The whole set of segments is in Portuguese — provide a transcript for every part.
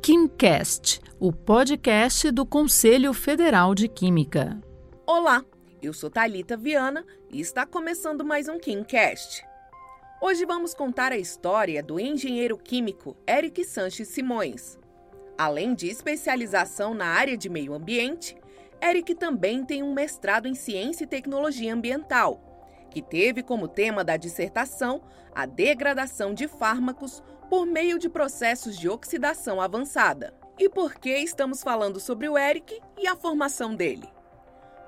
KimCast, o podcast do Conselho Federal de Química. Olá, eu sou Talita Viana e está começando mais um KimCast. Hoje vamos contar a história do engenheiro químico Eric Sanches Simões. Além de especialização na área de meio ambiente, Eric também tem um mestrado em Ciência e Tecnologia Ambiental, que teve como tema da dissertação a degradação de fármacos por meio de processos de oxidação avançada. E por que estamos falando sobre o Eric e a formação dele?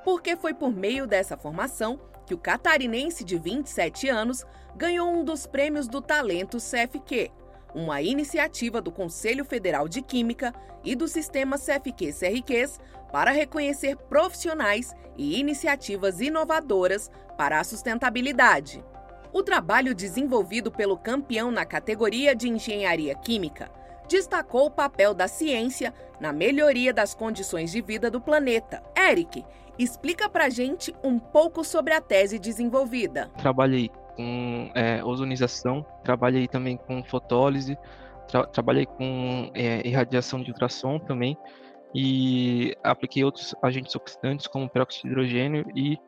Porque foi por meio dessa formação que o catarinense de 27 anos ganhou um dos prêmios do Talento CFQ, uma iniciativa do Conselho Federal de Química e do Sistema CFQ-CRQs para reconhecer profissionais e iniciativas inovadoras para a sustentabilidade. O trabalho desenvolvido pelo campeão na categoria de engenharia química destacou o papel da ciência na melhoria das condições de vida do planeta. Eric, explica pra gente um pouco sobre a tese desenvolvida. Trabalhei com é, ozonização, trabalhei também com fotólise, tra trabalhei com é, irradiação de ultrassom também e apliquei outros agentes oxidantes como peróxido de hidrogênio e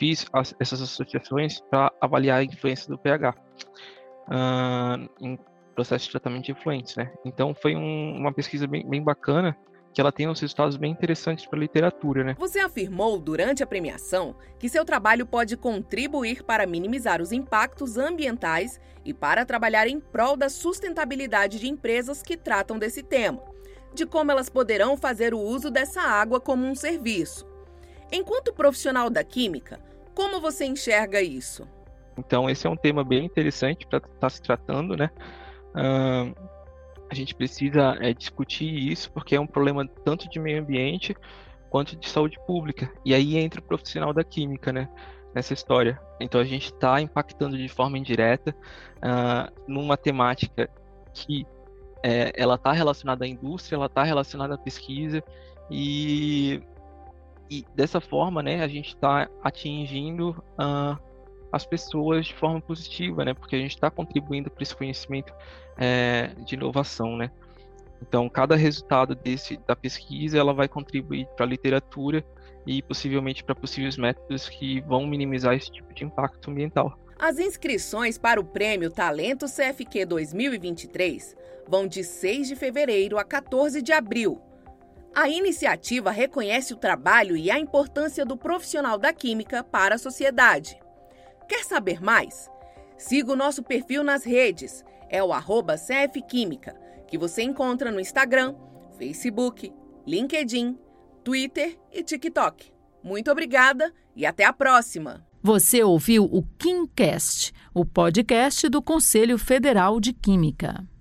fiz as, essas associações para avaliar a influência do pH uh, em processo de tratamento de efluentes, né? Então foi um, uma pesquisa bem, bem bacana que ela tem uns resultados bem interessantes para a literatura, né? Você afirmou durante a premiação que seu trabalho pode contribuir para minimizar os impactos ambientais e para trabalhar em prol da sustentabilidade de empresas que tratam desse tema, de como elas poderão fazer o uso dessa água como um serviço. Enquanto profissional da química, como você enxerga isso? Então, esse é um tema bem interessante para estar tá se tratando, né? Uh, a gente precisa é, discutir isso porque é um problema tanto de meio ambiente quanto de saúde pública. E aí entra o profissional da química, né? Nessa história. Então a gente está impactando de forma indireta uh, numa temática que é, ela está relacionada à indústria, ela está relacionada à pesquisa e e dessa forma, né, a gente está atingindo uh, as pessoas de forma positiva, né, porque a gente está contribuindo para esse conhecimento é, de inovação, né. Então, cada resultado desse da pesquisa, ela vai contribuir para a literatura e possivelmente para possíveis métodos que vão minimizar esse tipo de impacto ambiental. As inscrições para o Prêmio Talento CFQ 2023 vão de 6 de fevereiro a 14 de abril a iniciativa reconhece o trabalho e a importância do profissional da química para a sociedade. Quer saber mais? Siga o nosso perfil nas redes, é o arroba CFQuímica, que você encontra no Instagram, Facebook, LinkedIn, Twitter e TikTok. Muito obrigada e até a próxima! Você ouviu o KimCast, o podcast do Conselho Federal de Química.